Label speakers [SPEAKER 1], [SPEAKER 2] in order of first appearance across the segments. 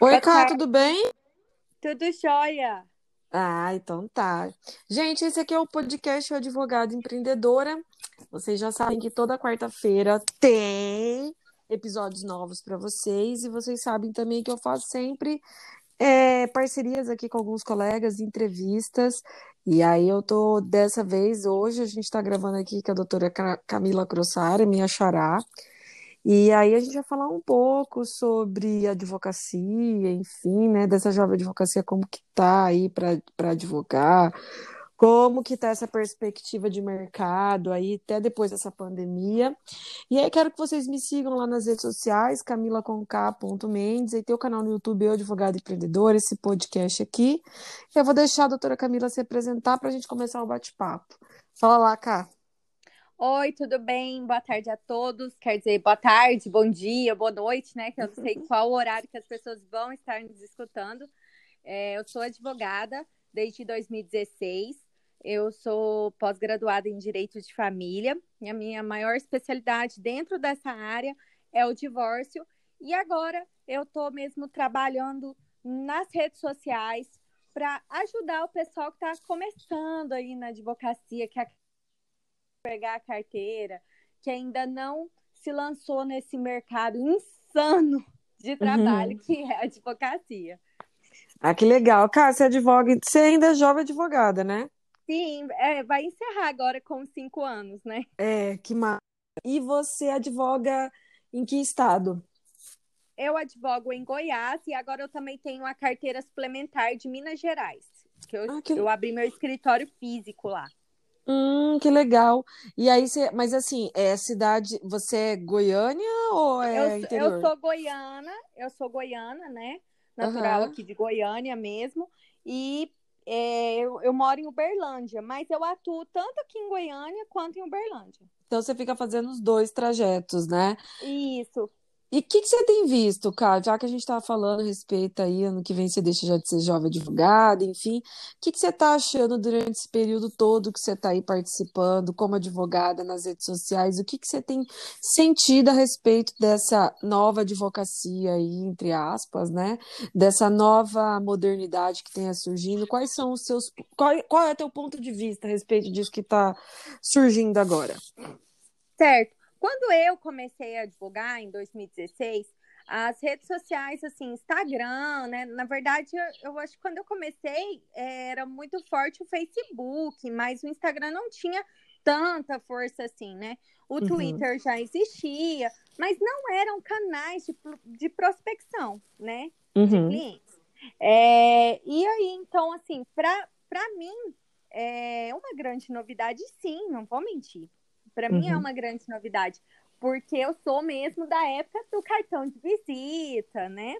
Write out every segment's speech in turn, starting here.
[SPEAKER 1] Oi, Cá, tudo bem?
[SPEAKER 2] tudo jóia?
[SPEAKER 1] Ah, então tá. Gente, esse aqui é o podcast O Advogado Empreendedora. Vocês já sabem que toda quarta-feira tem episódios novos para vocês e vocês sabem também que eu faço sempre é, parcerias aqui com alguns colegas, entrevistas. E aí eu tô dessa vez, hoje a gente está gravando aqui com a doutora Ca- Camila Crossara, minha xará. E aí a gente vai falar um pouco sobre advocacia, enfim, né, dessa jovem advocacia, como que tá aí para advogar, como que tá essa perspectiva de mercado aí até depois dessa pandemia. E aí quero que vocês me sigam lá nas redes sociais, camila.com.mendes, e tem o canal no YouTube Eu Advogado Empreendedor, esse podcast aqui. Eu vou deixar a doutora Camila se apresentar para a gente começar o bate-papo. Fala lá, Cá.
[SPEAKER 2] Oi, tudo bem? Boa tarde a todos. Quer dizer, boa tarde, bom dia, boa noite, né? Que eu não sei qual horário que as pessoas vão estar nos escutando. É, eu sou advogada desde 2016. Eu sou pós-graduada em Direito de Família. E a minha maior especialidade dentro dessa área é o divórcio. E agora eu estou mesmo trabalhando nas redes sociais para ajudar o pessoal que está começando aí na advocacia, que pegar a carteira, que ainda não se lançou nesse mercado insano de trabalho
[SPEAKER 1] Uhum.
[SPEAKER 2] que é a advocacia.
[SPEAKER 1] Ah, que legal. Cá, você advoga, você ainda é jovem advogada, né?
[SPEAKER 2] Sim, é, vai encerrar agora com cinco anos, né?
[SPEAKER 1] É, que massa. E você advoga em que estado?
[SPEAKER 2] Eu advogo em Goiás e agora eu também tenho a carteira suplementar de Minas Gerais, que eu,
[SPEAKER 1] Ah, que,
[SPEAKER 2] eu abri meu escritório físico lá.
[SPEAKER 1] Hum, que legal. E aí você, mas assim, é cidade, você é Goiânia ou
[SPEAKER 2] Eu,
[SPEAKER 1] é
[SPEAKER 2] eu
[SPEAKER 1] interior?
[SPEAKER 2] sou goiana, eu sou goiana, né? Natural
[SPEAKER 1] Aham.
[SPEAKER 2] aqui de Goiânia mesmo. E é, eu, eu moro em Uberlândia, mas eu atuo tanto aqui em Goiânia quanto em Uberlândia.
[SPEAKER 1] Então você fica fazendo os dois trajetos, né?
[SPEAKER 2] Isso.
[SPEAKER 1] E o que, que você tem visto, cara? Já que a gente estava falando a respeito aí, ano que vem você deixa já de ser jovem advogada, enfim. O que, que você está achando durante esse período todo que você está aí participando como advogada nas redes sociais? O que, que você tem sentido a respeito dessa nova advocacia aí, entre aspas, né? Dessa nova modernidade que tenha surgindo? Quais são os seus... Qual, qual é o teu ponto de vista a respeito disso que está surgindo agora?
[SPEAKER 2] Certo. Quando eu comecei a advogar em 2016, as redes sociais, assim, Instagram, né? Na verdade, eu, eu acho que quando eu comecei eh, era muito forte o Facebook, mas o Instagram não tinha tanta força assim, né? O
[SPEAKER 1] Uhum,
[SPEAKER 2] Twitter já existia, mas não eram canais de, de prospecção, né? De
[SPEAKER 1] uhum,
[SPEAKER 2] clientes. É, e aí, então, assim, para para mim é uma grande novidade, sim, não vou mentir. Para mim é
[SPEAKER 1] uhum.
[SPEAKER 2] uma grande novidade, porque eu sou mesmo da época do cartão de visita, né?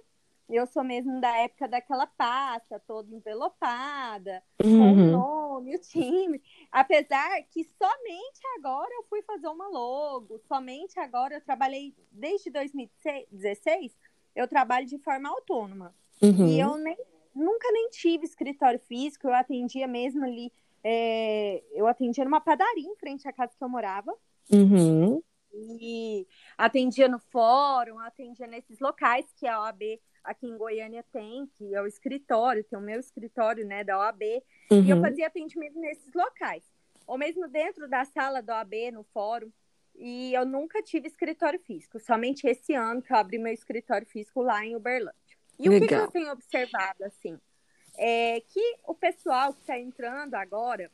[SPEAKER 2] Eu sou mesmo da época daquela pasta toda envelopada, com o
[SPEAKER 1] Uhum.
[SPEAKER 2] nome, o time. Apesar que somente agora eu fui fazer uma logo, somente agora eu trabalhei desde 2016, eu trabalho de forma autônoma. E
[SPEAKER 1] Uhum.
[SPEAKER 2] eu nem, nunca nem tive escritório físico, eu atendia mesmo ali, é, eu atendia numa padaria em frente à casa que eu morava.
[SPEAKER 1] Uhum.
[SPEAKER 2] E atendia no fórum, atendia nesses locais que a OAB aqui em Goiânia tem, que é o escritório, tem o meu escritório, né, da OAB, e eu
[SPEAKER 1] Uhum.
[SPEAKER 2] fazia atendimento nesses locais. Ou mesmo dentro da sala da OAB, no fórum. E eu nunca tive escritório físico, somente esse ano que eu abri meu escritório físico lá em Uberlândia. E o que, que eu
[SPEAKER 1] Legal.
[SPEAKER 2] tenho observado, assim? É que o pessoal que está entrando agora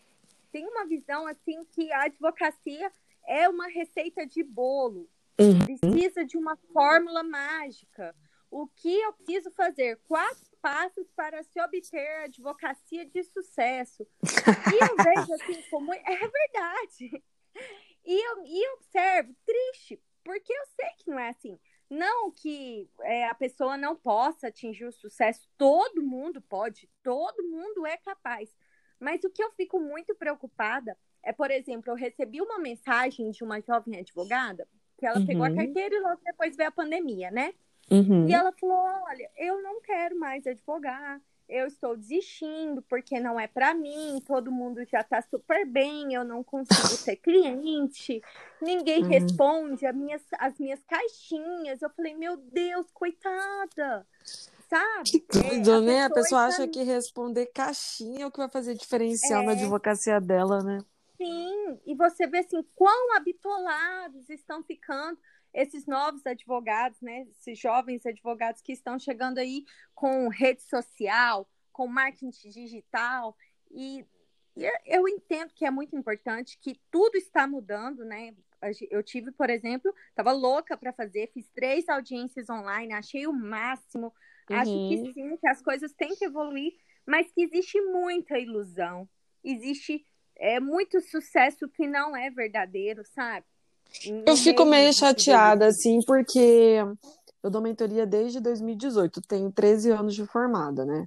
[SPEAKER 2] tem uma visão, assim, que a advocacia é uma receita de bolo,
[SPEAKER 1] Uhum.
[SPEAKER 2] precisa de uma fórmula mágica. O que eu preciso fazer? Quatro passos para se obter advocacia de sucesso. E eu vejo assim como é verdade. E eu, e eu observo, triste, porque eu sei que não é assim. Não que é, a pessoa não possa atingir o sucesso, todo mundo pode, todo mundo é capaz. Mas o que eu fico muito preocupada é, por exemplo, eu recebi uma mensagem de uma jovem advogada que ela pegou a
[SPEAKER 1] Uhum.
[SPEAKER 2] carteira e logo depois veio a pandemia, né?
[SPEAKER 1] Uhum.
[SPEAKER 2] E ela falou: Olha, eu não quero mais advogar, eu estou desistindo porque não é para mim, todo mundo já está super bem, eu não consigo ter cliente, ninguém
[SPEAKER 1] Uhum.
[SPEAKER 2] responde as minhas, as minhas caixinhas. Eu falei: Meu Deus, coitada. sabe?
[SPEAKER 1] Que doido,
[SPEAKER 2] É, a
[SPEAKER 1] né? A
[SPEAKER 2] pessoa
[SPEAKER 1] pessoa
[SPEAKER 2] está-
[SPEAKER 1] acha que responder caixinha é o que vai fazer diferencial
[SPEAKER 2] É.
[SPEAKER 1] na advocacia dela, né?
[SPEAKER 2] Sim, e você vê assim quão habitolados estão ficando esses novos advogados, né? Esses jovens advogados que estão chegando aí com rede social, com marketing digital e, eu entendo que é muito importante que tudo está mudando, né? Eu tive, por exemplo, estava louca para fazer, fiz três audiências online, achei o máximo. Acho que
[SPEAKER 1] Uhum.
[SPEAKER 2] sim, que as coisas têm que evoluir, mas que existe muita ilusão, existe é, muito sucesso que não é verdadeiro, sabe? No
[SPEAKER 1] Eu fico meio chateada, assim, porque eu dou mentoria desde 2018, tenho 13 anos de formada, né?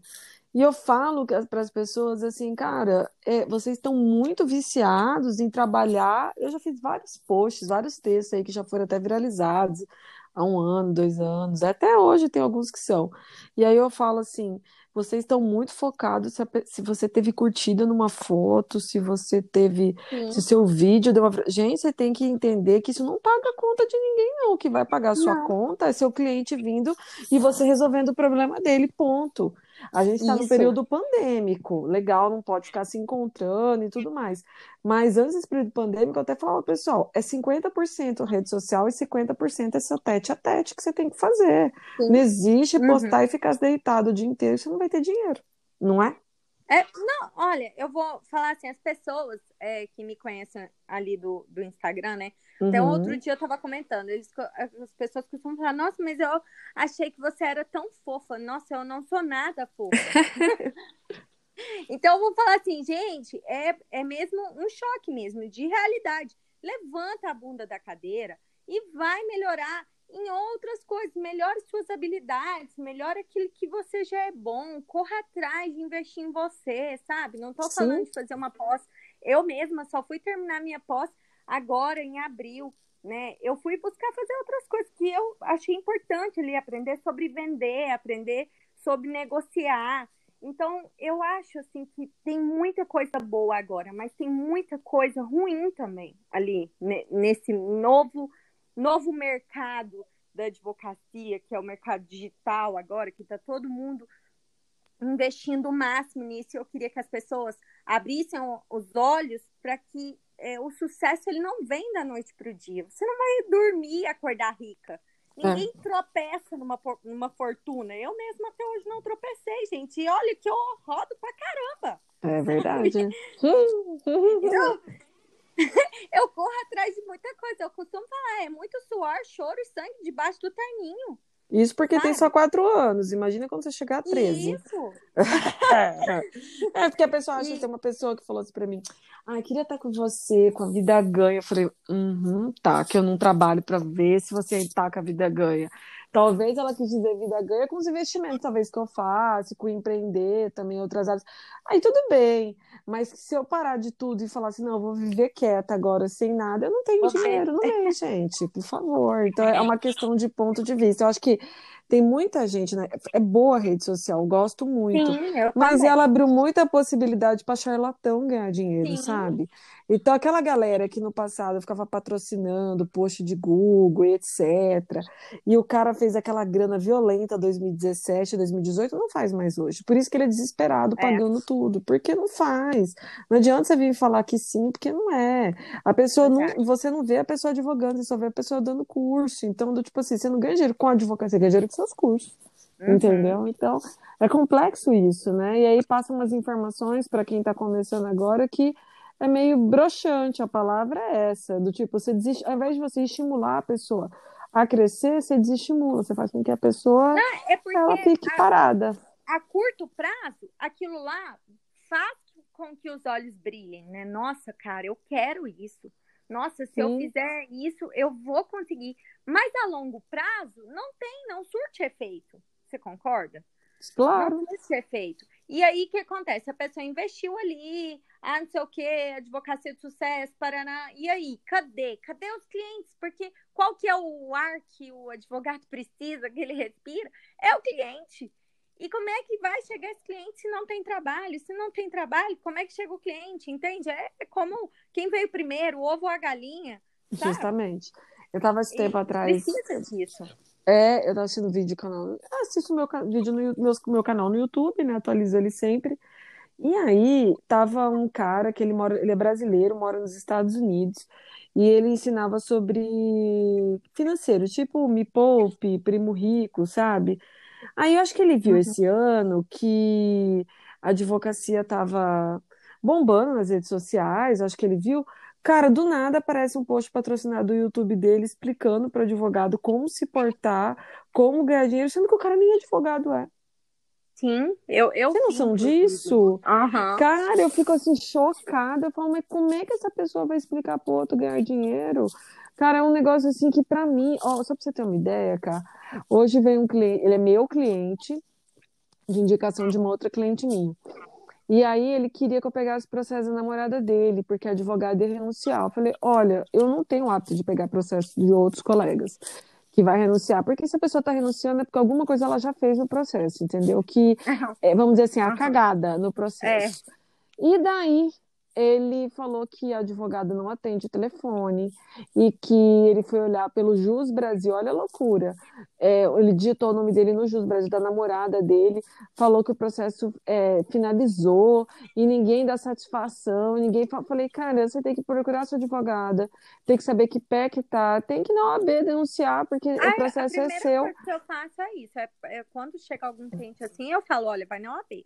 [SPEAKER 1] E eu falo para as pessoas assim, cara, é, vocês estão muito viciados em trabalhar. Eu já fiz vários posts, vários textos aí que já foram até viralizados há um ano, dois anos, até hoje tem alguns que são. E aí eu falo assim, vocês estão muito focados se, se você teve curtida numa foto, se você teve se o
[SPEAKER 2] Sim.
[SPEAKER 1] seu vídeo deu uma. Gente, você tem que entender que isso não paga a conta de ninguém, não. O que vai pagar a sua
[SPEAKER 2] Não.
[SPEAKER 1] conta é seu cliente vindo e você resolvendo o problema dele, ponto. A gente está no período pandêmico, legal, não pode ficar se encontrando e tudo mais. Mas antes desse período pandêmico, eu até falava, pessoal, é 50% rede social e 50% é seu tete a tete que você tem que fazer.
[SPEAKER 2] Sim.
[SPEAKER 1] Não existe
[SPEAKER 2] Uhum.
[SPEAKER 1] postar e ficar deitado o dia inteiro, você não vai ter dinheiro, não é?
[SPEAKER 2] É, não, olha, eu vou falar assim, as pessoas é, que me conhecem ali do, do Instagram, né? Até
[SPEAKER 1] Uhum.
[SPEAKER 2] outro dia eu tava comentando, eles, as pessoas costumam falar, nossa, mas eu achei que você era tão fofa. Nossa, eu não sou nada fofa. então eu vou falar assim, gente, é, é mesmo um choque mesmo, de realidade. Levanta a bunda da cadeira e vai melhorar em outras coisas, melhore suas habilidades, melhore aquilo que você já é bom, corra atrás de investir em você, sabe? Não tô
[SPEAKER 1] Sim.
[SPEAKER 2] falando de fazer uma pós. Eu mesma só fui terminar minha pós agora em abril, né? Eu fui buscar fazer outras coisas que eu achei importante ali aprender sobre vender, aprender sobre negociar. Então, eu acho assim que tem muita coisa boa agora, mas tem muita coisa ruim também ali ne- nesse novo novo mercado da advocacia, que é o mercado digital agora, que está todo mundo investindo o máximo nisso. Eu queria que as pessoas abrissem os olhos para que é, o sucesso ele não vem da noite para o dia. Você não vai dormir e acordar rica. Ninguém tropeça numa, numa fortuna. Eu mesma até hoje não tropecei, gente. E olha que eu rodo pra caramba.
[SPEAKER 1] É verdade.
[SPEAKER 2] Então, eu corro atrás de muita coisa. Eu costumo falar, é muito suor, choro e sangue debaixo do terninho.
[SPEAKER 1] Isso porque tem só quatro anos. Imagina quando você chegar a 13.
[SPEAKER 2] Isso.
[SPEAKER 1] É, porque a pessoa acha que tem uma pessoa que falou assim pra mim: Ah, queria estar com você, com a vida ganha. Eu falei: Uhum, tá, que eu não trabalho pra ver se você tá com a vida ganha. Talvez ela quis dizer vida ganha com os investimentos, talvez que eu faço, com empreender também, outras áreas. Aí tudo bem, mas se eu parar de tudo e falar assim: Não, eu vou viver quieta agora, sem nada, eu não tenho
[SPEAKER 2] Você-
[SPEAKER 1] dinheiro no mês, gente, por favor. Então é uma questão de ponto de vista. Eu acho que tem muita gente, né? É boa a rede social, gosto muito.
[SPEAKER 2] Sim,
[SPEAKER 1] Mas ela abriu muita possibilidade para charlatão ganhar dinheiro,
[SPEAKER 2] Sim.
[SPEAKER 1] sabe? Então, aquela galera que no passado ficava patrocinando post de Google e etc. E o cara fez aquela grana violenta 2017, 2018, não faz mais hoje. Por isso que ele é desesperado
[SPEAKER 2] É.
[SPEAKER 1] pagando tudo. Porque não faz. Não adianta você vir falar que sim, porque não é. A pessoa não, você não vê a pessoa advogando, você só vê a pessoa dando curso. Então, do tipo assim, você não ganha dinheiro com a advocacia, você ganha dinheiro com seus cursos.
[SPEAKER 2] Uhum.
[SPEAKER 1] Entendeu? Então, é complexo isso, né? E aí passam umas informações para quem está começando agora que é meio broxante, a palavra é essa, do tipo, você desiste, ao invés de você estimular a pessoa a crescer, você desestimula, você faz com que a pessoa
[SPEAKER 2] É porque
[SPEAKER 1] ela fique
[SPEAKER 2] a,
[SPEAKER 1] parada.
[SPEAKER 2] a curto prazo, aquilo lá faz com que os olhos brilhem, né? Nossa, cara, eu quero isso. Nossa, se eu
[SPEAKER 1] Sim.
[SPEAKER 2] fizer isso, eu vou conseguir. Mas a longo prazo, não tem, não surte efeito. Você concorda?
[SPEAKER 1] Claro.
[SPEAKER 2] Não surte efeito. E aí, o que acontece? A pessoa investiu ali, ah, não sei o quê, advocacia de sucesso, Paraná. E aí, cadê? Cadê os clientes? Porque qual que é o ar que o advogado precisa, que ele respira? É o cliente. E como é que vai chegar esse cliente se não tem trabalho? Se não tem trabalho, como é que chega o cliente? Entende? É como quem veio primeiro, o ovo ou a galinha. Sabe?
[SPEAKER 1] Justamente. Eu estava esse tempo
[SPEAKER 2] E
[SPEAKER 1] atrás.
[SPEAKER 2] Precisa disso.
[SPEAKER 1] É, eu tava assistindo vídeo do canal. Assisto meu vídeo no meu, meu canal no YouTube, né? Atualizo ele sempre. E aí tava um cara que ele mora, ele é brasileiro, mora nos Estados Unidos, e ele ensinava sobre financeiro, tipo Me Poupe, Primo Rico, sabe? Aí eu acho que ele viu
[SPEAKER 2] Uhum.
[SPEAKER 1] esse ano que a advocacia tava bombando nas redes sociais, acho que ele viu. Cara, do nada aparece um post patrocinado do YouTube dele explicando para o advogado como se portar, como ganhar dinheiro, sendo que o cara nem advogado é.
[SPEAKER 2] Sim, eu, eu
[SPEAKER 1] Tem
[SPEAKER 2] vi,
[SPEAKER 1] noção
[SPEAKER 2] inclusive.
[SPEAKER 1] disso?
[SPEAKER 2] Aham.
[SPEAKER 1] Cara, eu fico assim chocada. Eu falo, mas como é que essa pessoa vai explicar pro outro ganhar dinheiro? Cara, é um negócio assim que pra mim, ó, só pra você ter uma ideia, cara, hoje vem um cliente, ele é meu cliente, de indicação de uma outra cliente minha. E aí ele queria que eu pegasse processo da namorada dele, porque a advogada ia renunciar. Eu falei, olha, eu não tenho hábito de pegar processo de outros colegas que vai renunciar, porque se a pessoa está renunciando é porque alguma coisa ela já fez no processo, entendeu? Que, é, vamos dizer assim, a cagada no processo. E daí ele falou que a advogada não atende o telefone e que ele foi olhar pelo Jus Brasil, olha a loucura. É, ele digitou o nome dele no Jus Brasil, da namorada dele, falou que o processo é, finalizou e ninguém dá satisfação, ninguém fa... falei, cara, você tem que procurar sua advogada, tem que saber que pé que tá, tem que na OAB denunciar, porque
[SPEAKER 2] Ah,
[SPEAKER 1] o processo
[SPEAKER 2] a
[SPEAKER 1] é
[SPEAKER 2] primeira
[SPEAKER 1] seu.
[SPEAKER 2] coisa que eu faço é isso. É, é quando chega algum cliente assim, eu falo, olha, vai na OAB.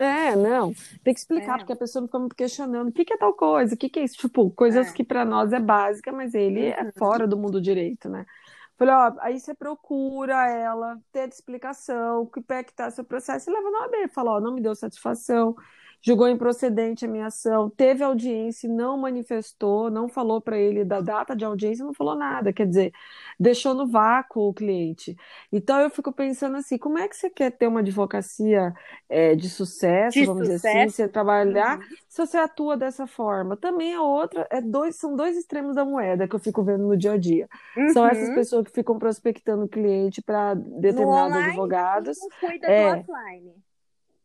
[SPEAKER 1] É, não, tem que explicar,
[SPEAKER 2] É.
[SPEAKER 1] porque a pessoa fica me questionando, o que que é tal coisa, o que que é isso? Tipo, coisas
[SPEAKER 2] É.
[SPEAKER 1] que para nós é básica, mas ele é
[SPEAKER 2] Uhum.
[SPEAKER 1] fora do mundo direito, né? Falei, ó, aí você procura ela, ter explicação, que pé que tá seu processo, e leva na OAB. Fala, ó, não me deu satisfação, julgou improcedente a minha ação, teve audiência, não manifestou, não falou para ele da data de audiência, não falou nada, quer dizer, deixou no vácuo o cliente. Então eu fico pensando assim, como é que você quer ter uma advocacia é, de sucesso,
[SPEAKER 2] De
[SPEAKER 1] vamos dizer assim,
[SPEAKER 2] sucesso?
[SPEAKER 1] você trabalhar,
[SPEAKER 2] Uhum.
[SPEAKER 1] se você atua dessa forma? Também é outra, é dois, são dois extremos da moeda que eu fico vendo no dia a dia. São essas
[SPEAKER 2] Uhum.
[SPEAKER 1] pessoas que ficam prospectando cliente para determinados advogados.
[SPEAKER 2] e não cuida
[SPEAKER 1] É.
[SPEAKER 2] do offline.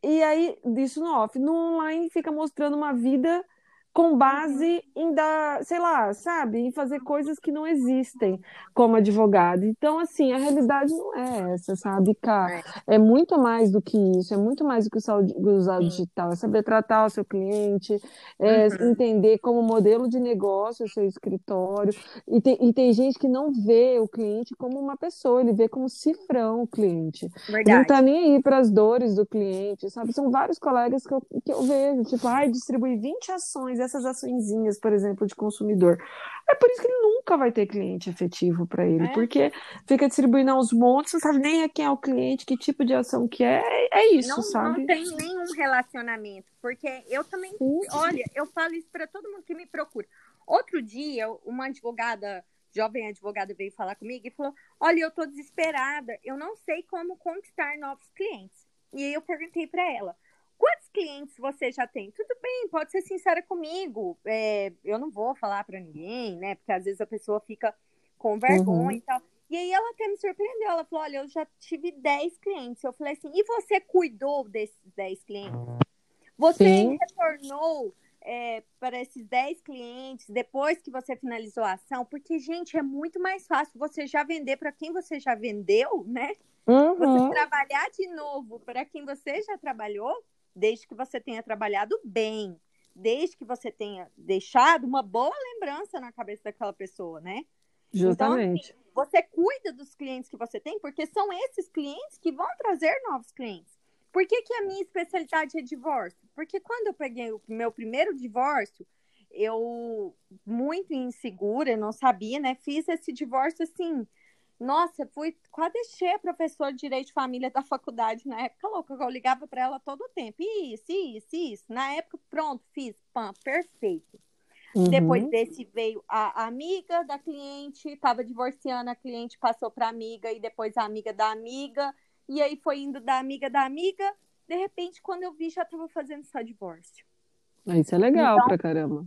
[SPEAKER 1] E aí, isso no off. No online fica mostrando uma vida com base em dar, sei lá, sabe, em fazer coisas que não existem como advogado. Então, assim, a realidade não é essa, sabe, cara? É muito mais do que isso, é muito mais do que usar o digital, é saber tratar o seu cliente, é
[SPEAKER 2] Uhum.
[SPEAKER 1] entender como modelo de negócio o seu escritório. E tem, e tem gente que não vê o cliente como uma pessoa, ele vê como cifrão o cliente. Não
[SPEAKER 2] Verdade.
[SPEAKER 1] tá nem aí para as dores do cliente, sabe? São vários colegas que eu, que eu vejo, tipo, ai, distribuir 20 ações, essas açõezinhas, por exemplo, de consumidor. É por isso que ele nunca vai ter cliente efetivo para ele,
[SPEAKER 2] É.
[SPEAKER 1] porque fica distribuindo aos montes, não sabe nem quem é o cliente, que tipo de ação que é, é isso,
[SPEAKER 2] Não,
[SPEAKER 1] sabe?
[SPEAKER 2] não tem nenhum relacionamento, porque eu também, olha, eu falo isso para todo mundo que me procura. Outro dia, uma advogada, jovem advogada, veio falar comigo e falou: Olha, eu tô desesperada, eu não sei como conquistar novos clientes. E aí eu perguntei para ela: Quantos clientes você já tem? Tudo bem, pode ser sincera comigo. É, eu não vou falar para ninguém, né? Porque às vezes a pessoa fica com vergonha
[SPEAKER 1] Uhum.
[SPEAKER 2] e tal. E aí ela até me surpreendeu. Ela falou: Olha, eu já tive 10 clientes. Eu falei assim: E você cuidou desses 10 clientes? Você
[SPEAKER 1] Sim.
[SPEAKER 2] retornou é, para esses 10 clientes depois que você finalizou a ação? Porque, gente, é muito mais fácil você já vender para quem você já vendeu, né? Você
[SPEAKER 1] Uhum.
[SPEAKER 2] trabalhar de novo para quem você já trabalhou, desde que você tenha trabalhado bem, desde que você tenha deixado uma boa lembrança na cabeça daquela pessoa, né?
[SPEAKER 1] Justamente.
[SPEAKER 2] Você cuida dos clientes que você tem, porque são esses clientes que vão trazer novos clientes. Por que, que a minha especialidade é divórcio? Porque quando eu peguei o meu primeiro divórcio, eu, muito insegura, não sabia, né? Fiz esse divórcio assim. Nossa, fui quase deixei a professora de Direito de Família da faculdade na época louca, eu ligava para ela todo o tempo. Isso, isso, isso. Na época, pronto, fiz. Pam, perfeito.
[SPEAKER 1] Uhum.
[SPEAKER 2] Depois desse veio a amiga da cliente, estava divorciando, a cliente passou para amiga e depois a amiga da amiga, e aí foi indo da amiga da amiga. De repente, quando eu vi, já estava fazendo só divórcio.
[SPEAKER 1] Isso é legal
[SPEAKER 2] Então-
[SPEAKER 1] pra caramba.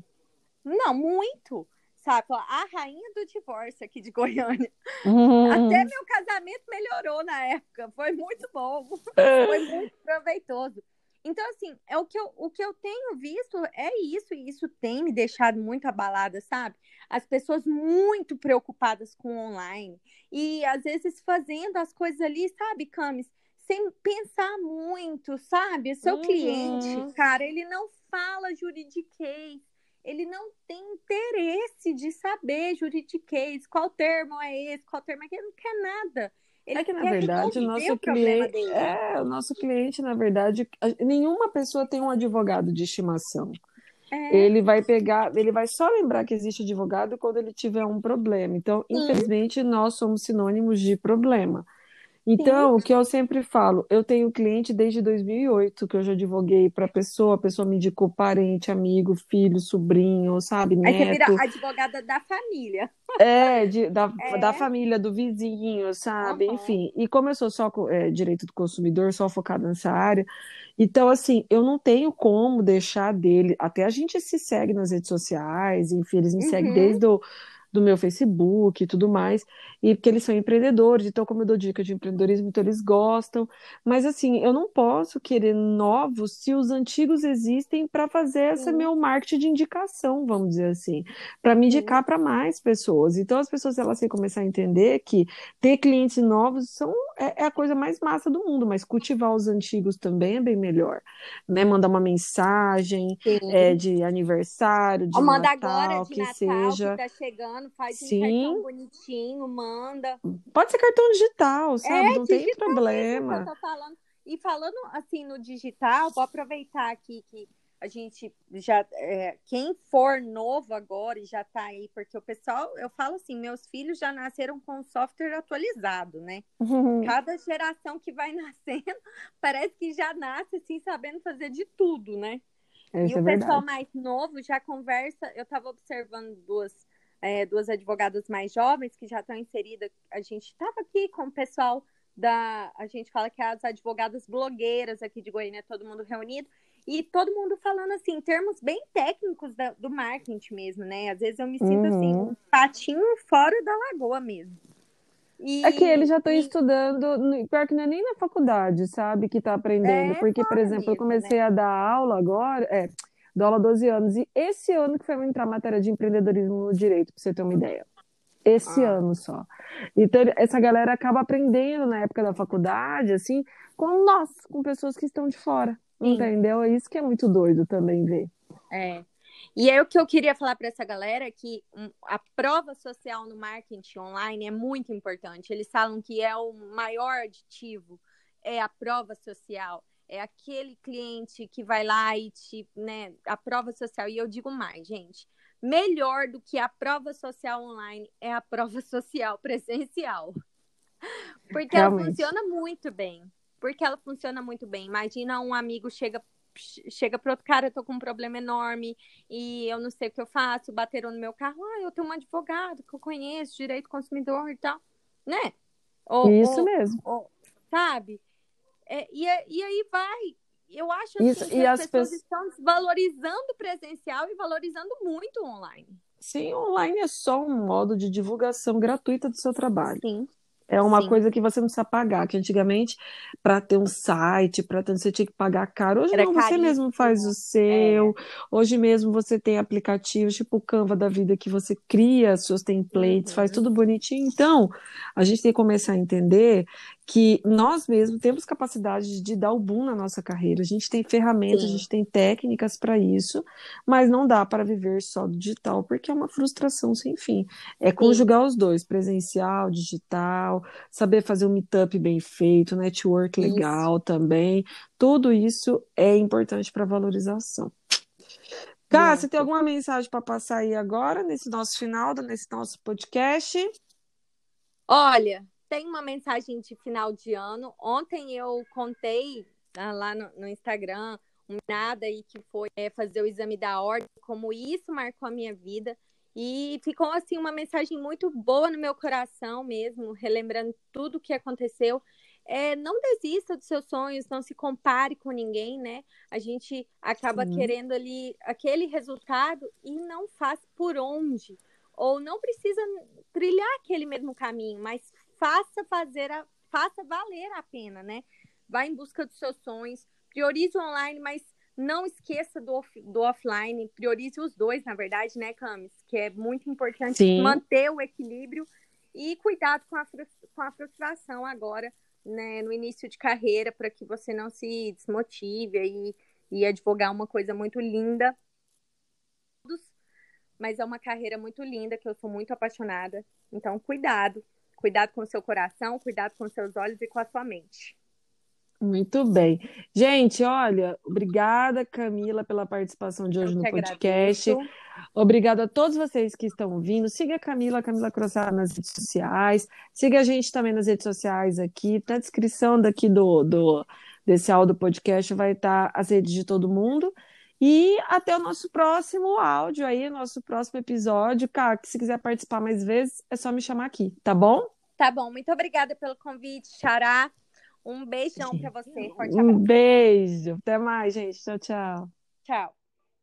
[SPEAKER 2] Não, muito. Sabe? A rainha do divórcio aqui de Goiânia.
[SPEAKER 1] Uhum.
[SPEAKER 2] Até meu casamento melhorou na época. Foi muito bom. Foi muito proveitoso. Então, assim, é o que, eu, o que eu tenho visto é isso, e isso tem me deixado muito abalada, sabe? As pessoas muito preocupadas com o online. E às vezes fazendo as coisas ali, sabe, Camis? Sem pensar muito, sabe? O seu uhum. cliente, cara, ele não fala juridiquês. Ele não tem interesse de saber juridiquês, qual termo é esse, qual termo é aquele, ele não quer nada. Ele
[SPEAKER 1] é que, na verdade, o nosso o cliente. É, o nosso cliente, na verdade, nenhuma pessoa tem um advogado de estimação. É. Ele vai pegar, ele vai só lembrar que existe advogado quando ele tiver um problema. Então, Sim. infelizmente, nós somos sinônimos de problema. Então, Sim. o que eu sempre falo, eu tenho cliente desde 2008 que eu já advoguei para pessoa, a pessoa me indicou parente, amigo, filho, sobrinho, sabe, neto. Aí você vira
[SPEAKER 2] advogada da família.
[SPEAKER 1] É, de, da, é. da família, do vizinho, sabe, uhum. enfim. E como eu sou só é, direito do consumidor, só focada nessa área, então, assim, eu não tenho como deixar dele, até a gente se segue nas redes sociais, enfim, eles me uhum. seguem desde o do meu Facebook e tudo mais, e porque eles são empreendedores, então como eu dou dica de empreendedorismo, então eles gostam, mas assim, eu não posso querer novos se os antigos existem para fazer esse meu marketing de indicação, vamos dizer assim, para me indicar para mais pessoas. Então as pessoas elas têm que começar a entender que ter clientes novos são é, é a coisa mais massa do mundo, mas cultivar os antigos também é bem melhor, né? Mandar uma mensagem é, de aniversário, de Ou manda Natal, agora de que Natal, seja.
[SPEAKER 2] que tá chegando faz Sim. um cartão bonitinho, manda.
[SPEAKER 1] Pode ser cartão digital, sabe? É, Não digital tem problema.
[SPEAKER 2] Falando. E falando assim no digital, vou aproveitar aqui que a gente já. É, quem for novo agora e já tá aí, porque o pessoal, eu falo assim, meus filhos já nasceram com o software atualizado, né? Uhum. Cada geração que vai nascendo, parece que já nasce assim, sabendo fazer de tudo, né? Isso e o é pessoal mais novo já conversa. Eu estava observando duas é, duas advogadas mais jovens que já estão inseridas. A gente estava aqui com o pessoal da. A gente fala que é as advogadas blogueiras aqui de Goiânia, todo mundo reunido. E todo mundo falando assim, em termos bem técnicos da, do marketing mesmo, né? Às vezes eu me sinto assim, uhum. assim, um patinho fora da lagoa mesmo.
[SPEAKER 1] E, é que eles já estão e... estudando, pior que não é nem na faculdade, sabe, que está aprendendo. É, Porque, por exemplo, mesmo, eu comecei né? a dar aula agora, é, há 12 anos. E esse ano que foi entrar a matéria de empreendedorismo no direito, para você ter uma ideia. Esse ah. ano só. Então, essa galera acaba aprendendo na época da faculdade, assim, com nós, com pessoas que estão de fora. Sim. Entendeu? É isso que é muito doido também ver.
[SPEAKER 2] É. E é o que eu queria falar para essa galera que a prova social no marketing online é muito importante. Eles falam que é o maior aditivo, é a prova social é aquele cliente que vai lá e te, né, a prova social. E eu digo mais, gente, melhor do que a prova social online é a prova social presencial. Porque Realmente. ela funciona muito bem. Porque ela funciona muito bem. Imagina um amigo chega chega pro outro cara, eu tô com um problema enorme e eu não sei o que eu faço, bateram no meu carro, ah, eu tenho um advogado que eu conheço, direito consumidor e tal, né?
[SPEAKER 1] Ou, Isso ou, mesmo.
[SPEAKER 2] Ou, sabe? É, e, e aí vai. Eu acho assim, Isso, que as, as pessoas, pessoas estão desvalorizando o presencial e valorizando muito o online.
[SPEAKER 1] Sim, online é só um modo de divulgação gratuita do seu trabalho.
[SPEAKER 2] Sim.
[SPEAKER 1] É uma Sim. coisa que você não precisa pagar, que antigamente, para ter um site, para ter, você tinha que pagar caro. Hoje Era não, você mesmo faz o seu. É. Hoje mesmo você tem aplicativos, tipo o Canva da vida, que você cria seus templates, uhum. faz tudo bonitinho. Então, a gente tem que começar a entender que nós mesmos temos capacidade de dar o boom na nossa carreira. A gente tem ferramentas, Sim. a gente tem técnicas para isso, mas não dá para viver só do digital, porque é uma frustração sem fim. É conjugar Sim. os dois, presencial, digital, saber fazer um meetup bem feito, network legal isso. também. Tudo isso é importante para valorização. Cá, você tem alguma mensagem para passar aí agora, nesse nosso final, nesse nosso podcast?
[SPEAKER 2] Olha, tem uma mensagem de final de ano. Ontem eu contei ah, lá no, no Instagram um nada aí que foi é, fazer o exame da ordem, como isso marcou a minha vida. E ficou assim uma mensagem muito boa no meu coração mesmo, relembrando tudo o que aconteceu. É, não desista dos seus sonhos, não se compare com ninguém, né? A gente acaba Sim. querendo ali aquele resultado e não faz por onde. Ou não precisa trilhar aquele mesmo caminho, mas faça fazer a, faça valer a pena, né? Vá em busca dos seus sonhos, priorize o online, mas não esqueça do, off, do offline, priorize os dois, na verdade, né, Camis? Que é muito importante Sim. manter o equilíbrio e cuidado com a, com a frustração agora, né, no início de carreira, para que você não se desmotive e, e advogar uma coisa muito linda. Mas é uma carreira muito linda, que eu sou muito apaixonada. Então, cuidado. Cuidado com o seu coração, cuidado com seus olhos e com a sua mente.
[SPEAKER 1] Muito bem. Gente, olha, obrigada, Camila, pela participação de hoje no podcast. Agradeço. Obrigada a todos vocês que estão ouvindo. Siga a Camila, a Camila Crossar nas redes sociais. Siga a gente também nas redes sociais aqui. Na descrição daqui do, do desse áudio podcast vai estar as redes de todo mundo. E até o nosso próximo áudio aí, nosso próximo episódio. Cá, que se quiser participar mais vezes, é só me chamar aqui, tá bom?
[SPEAKER 2] Tá bom. Muito obrigada pelo convite, Xará. Um beijão para você. Forte
[SPEAKER 1] um beijo. Até mais, gente. Tchau, tchau.
[SPEAKER 2] Tchau.